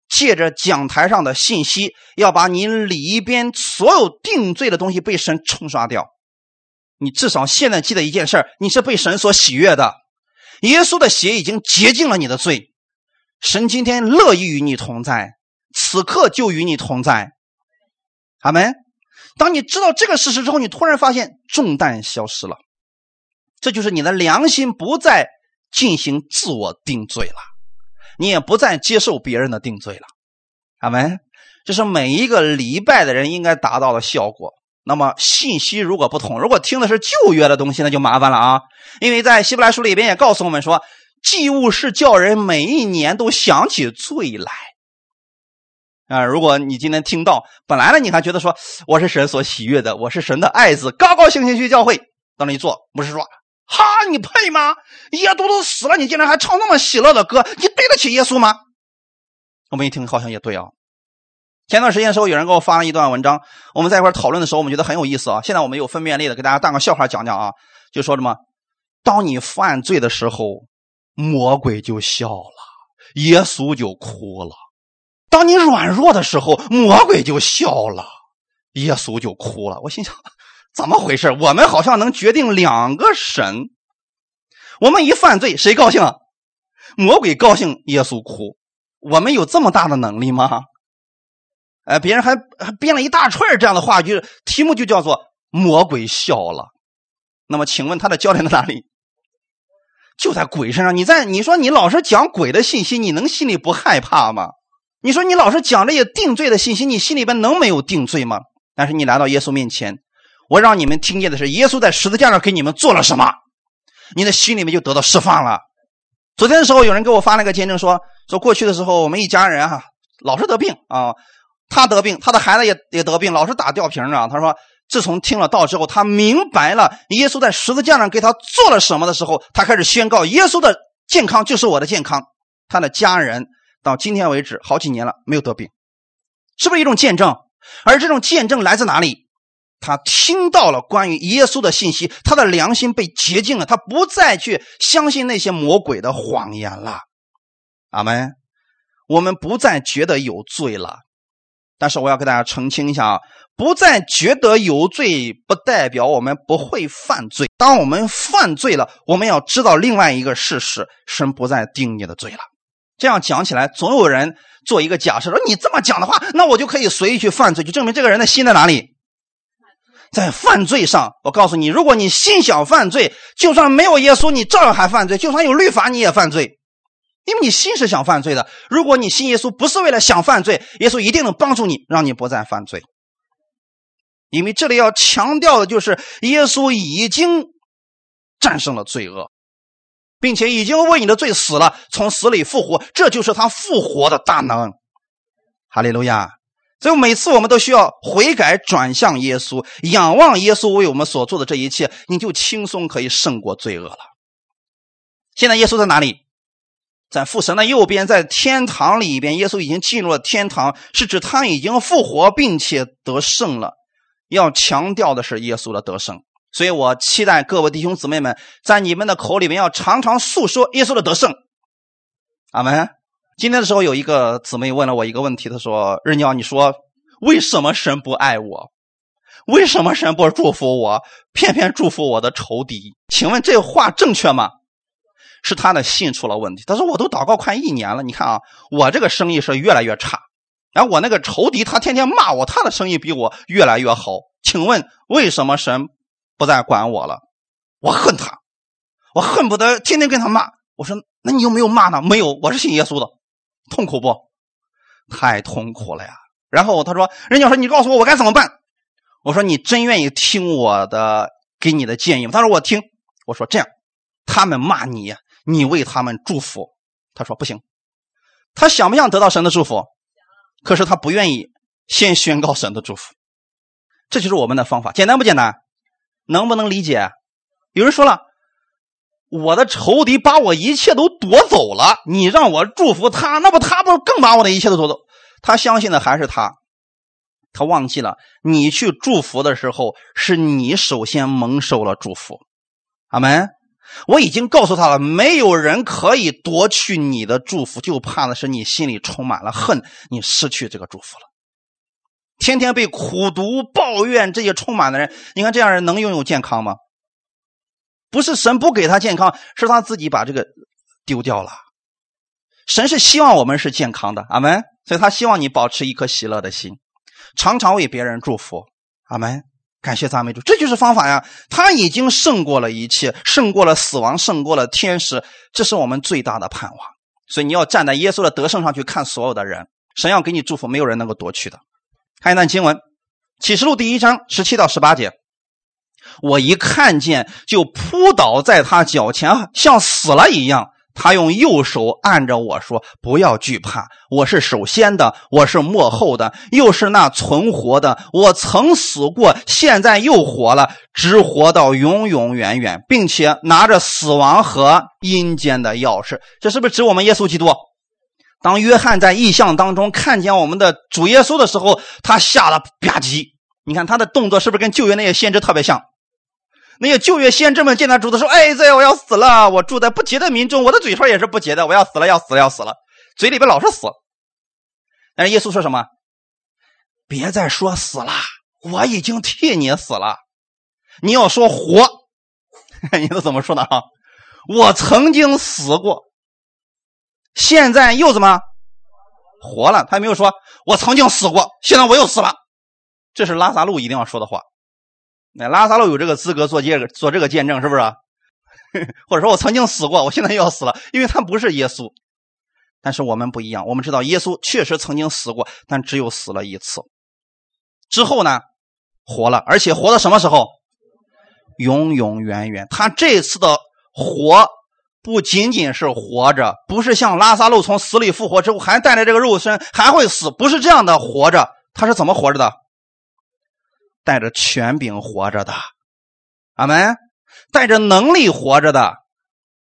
借着讲台上的信息，要把你里边所有定罪的东西被神冲刷掉。你至少现在记得一件事你是被神所喜悦的。耶稣的血已经洁净了你的罪，神今天乐意与你同在，此刻就与你同在。阿门。当你知道这个事实之后，你突然发现重担消失了，这就是你的良心不再进行自我定罪了，你也不再接受别人的定罪了。阿门。这是每一个礼拜的人应该达到的效果。那么信息如果不同，如果听的是旧约的东西，那就麻烦了啊！因为在希伯来书里边也告诉我们说，祭物是叫人每一年都想起罪来啊。如果你今天听到，本来呢你还觉得说我是神所喜悦的，我是神的爱子，高高兴兴去教会，到那一坐，牧师说：“哈，你配吗？耶稣都死了，你竟然还唱那么喜乐的歌，你对得起耶稣吗？”我们一听，好像也对啊。前段时间的时候，有人给我发了一段文章，我们在一块讨论的时候，我们觉得很有意思啊。现在我们有分辨力的，给大家当个笑话讲讲啊。就说什么，当你犯罪的时候，魔鬼就笑了，耶稣就哭了；当你软弱的时候，魔鬼就笑了，耶稣就哭了。我心想，怎么回事？我们好像能决定两个神。我们一犯罪，谁高兴？魔鬼高兴，耶稣哭。我们有这么大的能力吗？哎，别人还还编了一大串这样的话，就是题目就叫做“魔鬼笑了”。那么，请问他的焦点在哪里？就在鬼身上。你在你说你老是讲鬼的信息，你能心里不害怕吗？你说你老是讲这些定罪的信息，你心里边能没有定罪吗？但是你来到耶稣面前，我让你们听见的是耶稣在十字架上给你们做了什么，你的心里面就得到释放了。昨天的时候，有人给我发了个见证，说说过去的时候，我们一家人哈老是得病啊。他得病，他的孩子也也得病，老是打吊瓶啊。他说，自从听了道之后，他明白了耶稣在十字架上给他做了什么的时候，他开始宣告：耶稣的健康就是我的健康。他的家人到今天为止好几年了没有得病，是不是一种见证？而这种见证来自哪里？他听到了关于耶稣的信息，他的良心被洁净了，他不再去相信那些魔鬼的谎言了。阿门。我们不再觉得有罪了。但是我要给大家澄清一下啊，不再觉得有罪，不代表我们不会犯罪。当我们犯罪了，我们要知道另外一个事实：神不再定你的罪了。这样讲起来，总有人做一个假设，说你这么讲的话，那我就可以随意去犯罪，就证明这个人的心在哪里，在犯罪上。我告诉你，如果你心想犯罪，就算没有耶稣，你照样还犯罪；就算有律法，你也犯罪。因为你心是想犯罪的，如果你信耶稣不是为了想犯罪，耶稣一定能帮助你，让你不再犯罪。因为这里要强调的就是耶稣已经战胜了罪恶，并且已经为你的罪死了，从死里复活，这就是他复活的大能。哈利路亚！所以每次我们都需要悔改，转向耶稣，仰望耶稣为我们所做的这一切，你就轻松可以胜过罪恶了。现在耶稣在哪里？在父神的右边，在天堂里边，耶稣已经进入了天堂，是指他已经复活并且得胜了。要强调的是耶稣的得胜，所以我期待各位弟兄姊妹们在你们的口里面要常常诉说耶稣的得胜。阿门。今天的时候，有一个姊妹问了我一个问题，她说：“日鸟，你说为什么神不爱我？为什么神不祝福我，偏偏祝福我的仇敌？请问这话正确吗？”是他的信出了问题。他说：“我都祷告快一年了，你看啊，我这个生意是越来越差。然后我那个仇敌，他天天骂我，他的生意比我越来越好。请问为什么神不再管我了？我恨他，我恨不得天天跟他骂。我说：那你有没有骂呢？没有，我是信耶稣的，痛苦不？太痛苦了呀。然后他说：人家说你告诉我我该怎么办？我说：你真愿意听我的给你的建议吗？他说：我听。我说：这样，他们骂你。”你为他们祝福，他说不行，他想不想得到神的祝福？可是他不愿意先宣告神的祝福，这就是我们的方法，简单不简单？能不能理解？有人说了，我的仇敌把我一切都夺走了，你让我祝福他，那不他不更把我的一切都夺走？他相信的还是他，他忘记了你去祝福的时候，是你首先蒙受了祝福。阿门。我已经告诉他了，没有人可以夺去你的祝福，就怕的是你心里充满了恨，你失去这个祝福了。天天被苦读、抱怨这些充满的人，你看这样人能拥有健康吗？不是神不给他健康，是他自己把这个丢掉了。神是希望我们是健康的，阿门。所以他希望你保持一颗喜乐的心，常常为别人祝福，阿门。感谢赞美主，这就是方法呀。他已经胜过了一切，胜过了死亡，胜过了天使，这是我们最大的盼望。所以你要站在耶稣的得胜上去看所有的人，神要给你祝福，没有人能够夺去的。看一段经文，启示录第一章十七到十八节。我一看见，就扑倒在他脚前，像死了一样。他用右手按着我说：“不要惧怕，我是首先的，我是幕后的，又是那存活的。我曾死过，现在又活了，直活到永永远远，并且拿着死亡和阴间的钥匙。”这是不是指我们耶稣基督？当约翰在异象当中看见我们的主耶稣的时候，他吓得吧唧。你看他的动作是不是跟旧约那些先知特别像？那些旧约先知们见他主的说：“哎，这我要死了！我住在不洁的民中，我的嘴唇也是不洁的，我要死了，要死了，要死了，嘴里边老是死。”但是耶稣说什么？别再说死了，我已经替你死了。你要说活，你都怎么说的啊？我曾经死过，现在又怎么活了？他没有说我曾经死过，现在我又死了。这是拉萨路一定要说的话。那拉萨路有这个资格做这个做这个见证，是不是？或者说我曾经死过，我现在又要死了，因为他不是耶稣。但是我们不一样，我们知道耶稣确实曾经死过，但只有死了一次。之后呢，活了，而且活到什么时候？永永远远。他这次的活不仅仅是活着，不是像拉萨路从死里复活之后还带着这个肉身还会死，不是这样的活着。他是怎么活着的？带着权柄活着的，阿门；带着能力活着的，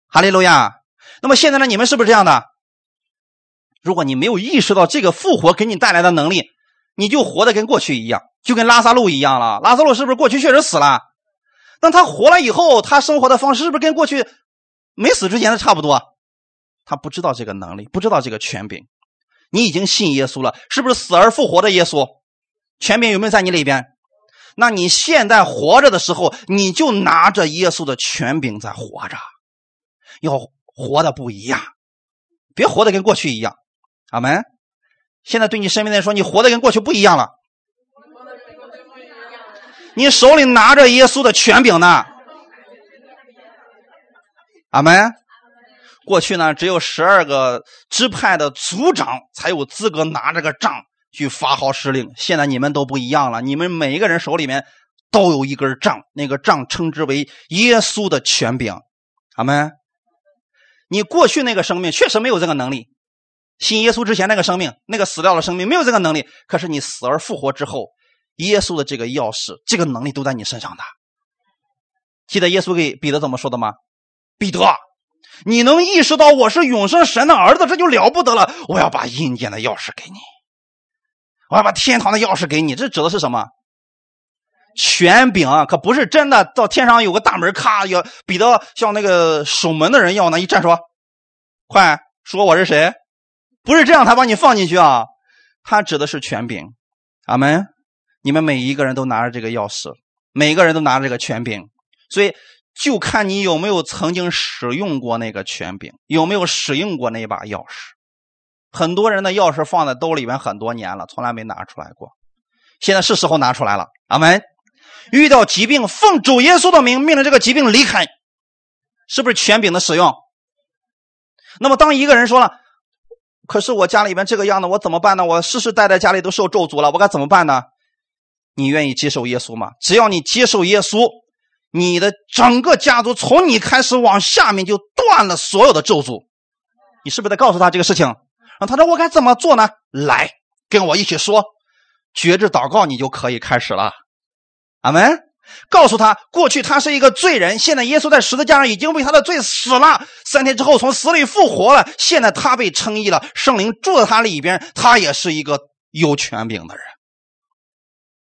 哈利路亚。那么现在呢？你们是不是这样的？如果你没有意识到这个复活给你带来的能力，你就活的跟过去一样，就跟拉萨路一样了。拉萨路是不是过去确实死了？那他活了以后，他生活的方式是不是跟过去没死之前的差不多？他不知道这个能力，不知道这个权柄。你已经信耶稣了，是不是死而复活的耶稣？权柄有没有在你里边？那你现在活着的时候，你就拿着耶稣的权柄在活着，要活的不一样，别活的跟过去一样。阿门。现在对你身边的人说，你活的跟过去不一样了。你手里拿着耶稣的权柄呢。阿门。过去呢，只有十二个支派的族长才有资格拿这个杖。去发号施令。现在你们都不一样了，你们每一个人手里面都有一根杖，那个杖称之为耶稣的权柄。阿门。你过去那个生命确实没有这个能力，信耶稣之前那个生命，那个死掉的生命没有这个能力。可是你死而复活之后，耶稣的这个钥匙，这个能力都在你身上的。记得耶稣给彼得怎么说的吗？彼得，你能意识到我是永生神的儿子，这就了不得了。我要把阴间的钥匙给你。我把天堂的钥匙给你，这指的是什么？权柄可不是真的，到天上有个大门，咔要彼得像那个守门的人要那一站说：“快说我是谁？”不是这样，他把你放进去啊。他指的是权柄。阿门。你们每一个人都拿着这个钥匙，每一个人都拿着这个权柄，所以就看你有没有曾经使用过那个权柄，有没有使用过那把钥匙。很多人的钥匙放在兜里面很多年了，从来没拿出来过。现在是时候拿出来了。阿门。遇到疾病，奉主耶稣的名，命令这个疾病离开，是不是权柄的使用？那么，当一个人说了：“可是我家里边这个样子，我怎么办呢？我世世代代家里都受咒诅了，我该怎么办呢？”你愿意接受耶稣吗？只要你接受耶稣，你的整个家族从你开始往下面就断了所有的咒诅。你是不是得告诉他这个事情？啊，他说我该怎么做呢？来，跟我一起说，绝志祷告，你就可以开始了。阿门。告诉他，过去他是一个罪人，现在耶稣在十字架上已经为他的罪死了，三天之后从死里复活了，现在他被称义了，圣灵住在他里边，他也是一个有权柄的人。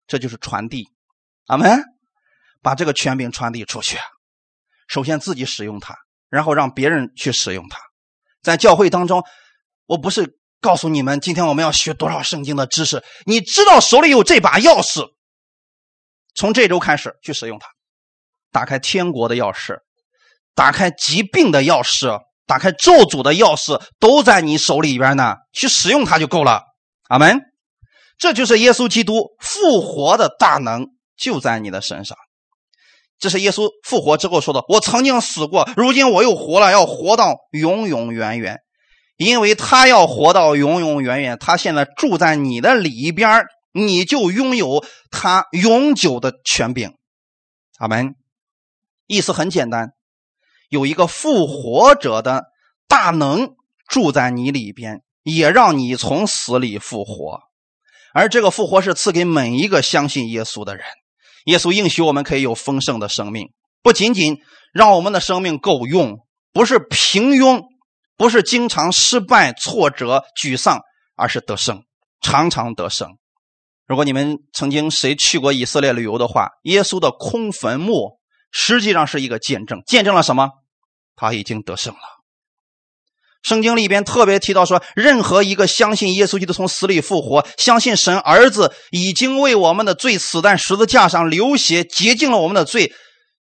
这就是传递，阿门，把这个权柄传递出去。首先自己使用它，然后让别人去使用它。在教会当中，我不是告诉你们今天我们要学多少圣经的知识，你知道手里有这把钥匙。从这周开始去使用它，打开天国的钥匙，打开疾病的钥匙，打开咒诅的钥匙，都在你手里边呢。去使用它就够了。阿门。这就是耶稣基督复活的大能，就在你的身上。这是耶稣复活之后说的：“我曾经死过，如今我又活了，要活到永永远远。因为他要活到永永远远，他现在住在你的里边你就拥有他永久的权柄，阿门。意思很简单，有一个复活者的大能住在你里边，也让你从死里复活。而这个复活是赐给每一个相信耶稣的人。耶稣应许我们可以有丰盛的生命，不仅仅让我们的生命够用，不是平庸，不是经常失败、挫折、沮丧，而是得胜，常常得胜。如果你们曾经谁去过以色列旅游的话，耶稣的空坟墓实际上是一个见证，见证了什么？他已经得胜了。圣经里边特别提到说，任何一个相信耶稣基督从死里复活，相信神儿子已经为我们的罪死在十字架上流血，洁净了我们的罪，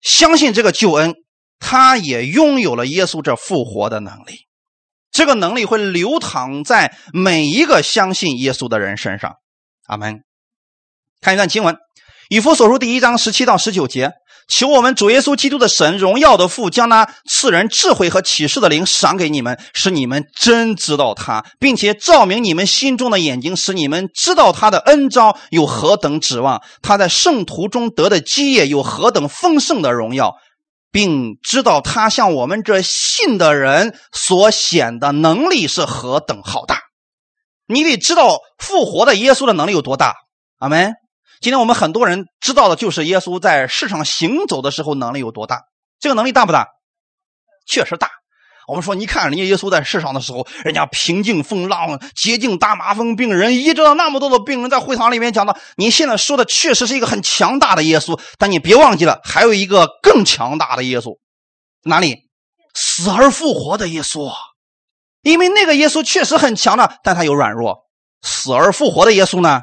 相信这个救恩，他也拥有了耶稣这复活的能力。这个能力会流淌在每一个相信耶稣的人身上。阿门。看一段经文，《以弗所书》第一章十七到十九节：求我们主耶稣基督的神，荣耀的父，将那赐人智慧和启示的灵赏给你们，使你们真知道他，并且照明你们心中的眼睛，使你们知道他的恩招有何等指望，他在圣徒中得的基业有何等丰盛的荣耀，并知道他向我们这信的人所显的能力是何等浩大。你得知道复活的耶稣的能力有多大。阿门。今天我们很多人知道的就是耶稣在世上行走的时候能力有多大，这个能力大不大？确实大。我们说，你看人家耶稣在世上的时候，人家平静风浪，洁净大麻风病人，医治了那么多的病人，在会堂里面讲到，你现在说的确实是一个很强大的耶稣，但你别忘记了，还有一个更强大的耶稣，哪里？死而复活的耶稣。因为那个耶稣确实很强的，但他有软弱。死而复活的耶稣呢？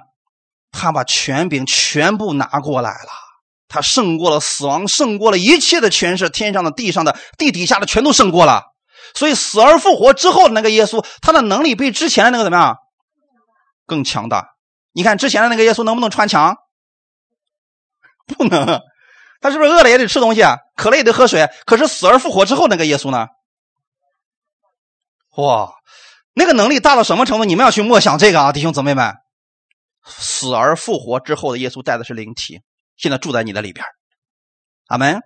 他把权柄全部拿过来了，他胜过了死亡，胜过了一切的权势，天上的、地上的、地底下的，全都胜过了。所以死而复活之后的那个耶稣，他的能力比之前的那个怎么样？更强大。你看之前的那个耶稣能不能穿墙？不能。他是不是饿了也得吃东西啊，渴了也得喝水？可是死而复活之后那个耶稣呢？哇，那个能力大到什么程度？你们要去默想这个啊，弟兄姊妹们。死而复活之后的耶稣带的是灵体，现在住在你的里边。阿门。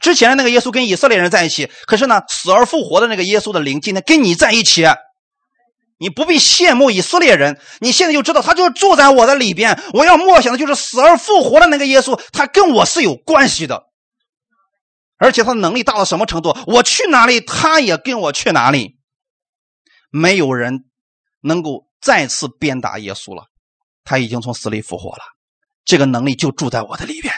之前的那个耶稣跟以色列人在一起，可是呢，死而复活的那个耶稣的灵今天跟你在一起。你不必羡慕以色列人，你现在就知道他就住在我的里边。我要默想的就是死而复活的那个耶稣，他跟我是有关系的，而且他的能力大到什么程度？我去哪里，他也跟我去哪里。没有人能够再次鞭打耶稣了。他已经从死里复活了，这个能力就住在我的里边，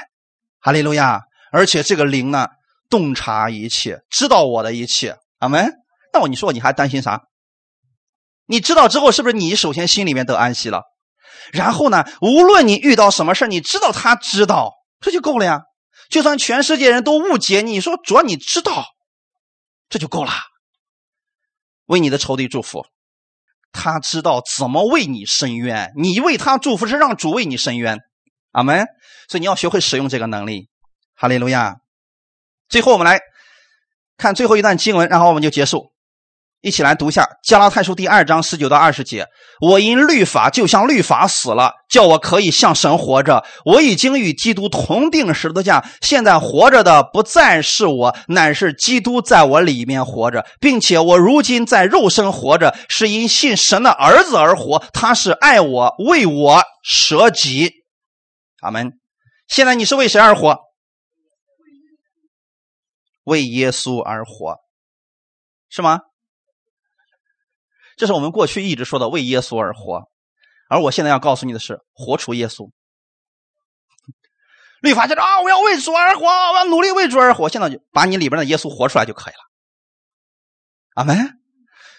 哈利路亚！而且这个灵呢，洞察一切，知道我的一切，阿门。那我你说你还担心啥？你知道之后是不是你首先心里面得安息了？然后呢，无论你遇到什么事你知道他知道，这就够了呀。就算全世界人都误解，你说主要你知道，这就够了。为你的仇敌祝福。他知道怎么为你伸冤，你为他祝福是让主为你伸冤，阿门。所以你要学会使用这个能力，哈利路亚。最后我们来看最后一段经文，然后我们就结束。一起来读一下《加拉太书》第二章十九到二十节。我因律法就像律法死了，叫我可以向神活着。我已经与基督同定十字架，现在活着的不再是我，乃是基督在我里面活着，并且我如今在肉身活着，是因信神的儿子而活。他是爱我，为我舍己。阿门。现在你是为谁而活？为耶稣而活，是吗？这是我们过去一直说的为耶稣而活，而我现在要告诉你的是，活出耶稣。律法就是啊，我要为主而活，我要努力为主而活。现在就把你里边的耶稣活出来就可以了。阿门。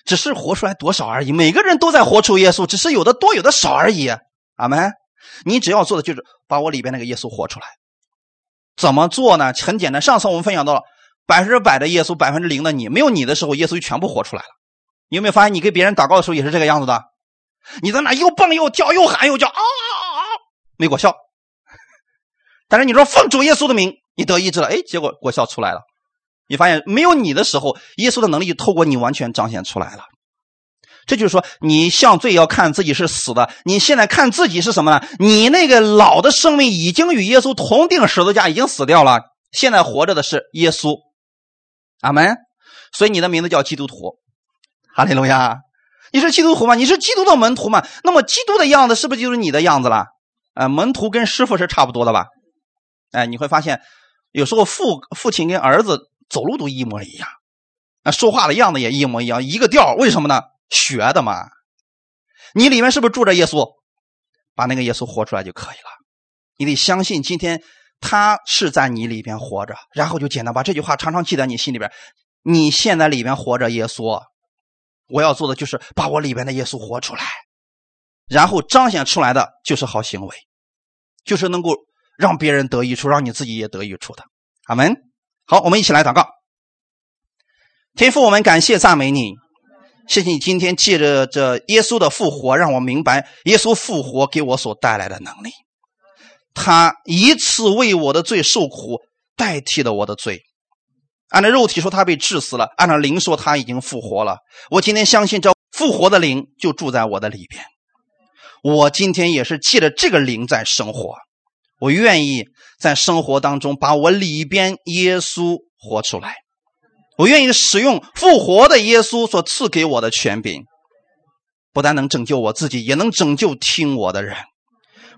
只是活出来多少而已，每个人都在活出耶稣，只是有的多，有的少而已。阿门。你只要做的就是把我里边那个耶稣活出来。怎么做呢？很简单。上次我们分享到了百分之百的耶稣，百分之零的你。没有你的时候，耶稣就全部活出来了。你有没有发现，你给别人祷告的时候也是这个样子的？你在那又蹦又跳又喊又叫啊啊啊，没果效。但是你说奉主耶稣的名，你得医治了，哎，结果果效出来了。你发现没有你的时候，耶稣的能力透过你完全彰显出来了。这就是说，你向罪要看自己是死的，你现在看自己是什么呢？你那个老的生命已经与耶稣同定十字架，已经死掉了，现在活着的是耶稣。阿门。所以你的名字叫基督徒，哈利路亚。你是基督徒吗？你是基督的门徒吗？那么基督的样子是不是就是你的样子了？呃，门徒跟师傅是差不多的吧？哎，你会发现，有时候父父亲跟儿子走路都一模一样，啊，说话的样子也一模一样，一个调。为什么呢？学的嘛。你里面是不是住着耶稣？把那个耶稣活出来就可以了。你得相信，今天他是在你里边活着，然后就简单把这句话常常记在你心里边。你现在里边活着耶稣，我要做的就是把我里边的耶稣活出来，然后彰显出来的就是好行为，就是能够。让别人得益处，让你自己也得益处的，阿门。好，我们一起来祷告。天父，我们感谢赞美你，谢谢你今天借着这耶稣的复活，让我明白耶稣复活给我所带来的能力。他一次为我的罪受苦，代替了我的罪。按照肉体说他被治死了，按照灵说他已经复活了。我今天相信这复活的灵就住在我的里边。我今天也是借着这个灵在生活。我愿意在生活当中把我里边耶稣活出来，我愿意使用复活的耶稣所赐给我的权柄，不但能拯救我自己，也能拯救听我的人。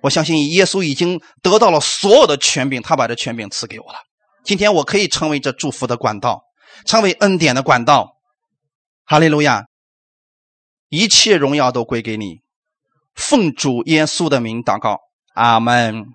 我相信耶稣已经得到了所有的权柄，他把这权柄赐给我了。今天我可以成为这祝福的管道，成为恩典的管道。哈利路亚！一切荣耀都归给你，奉主耶稣的名祷告，阿门。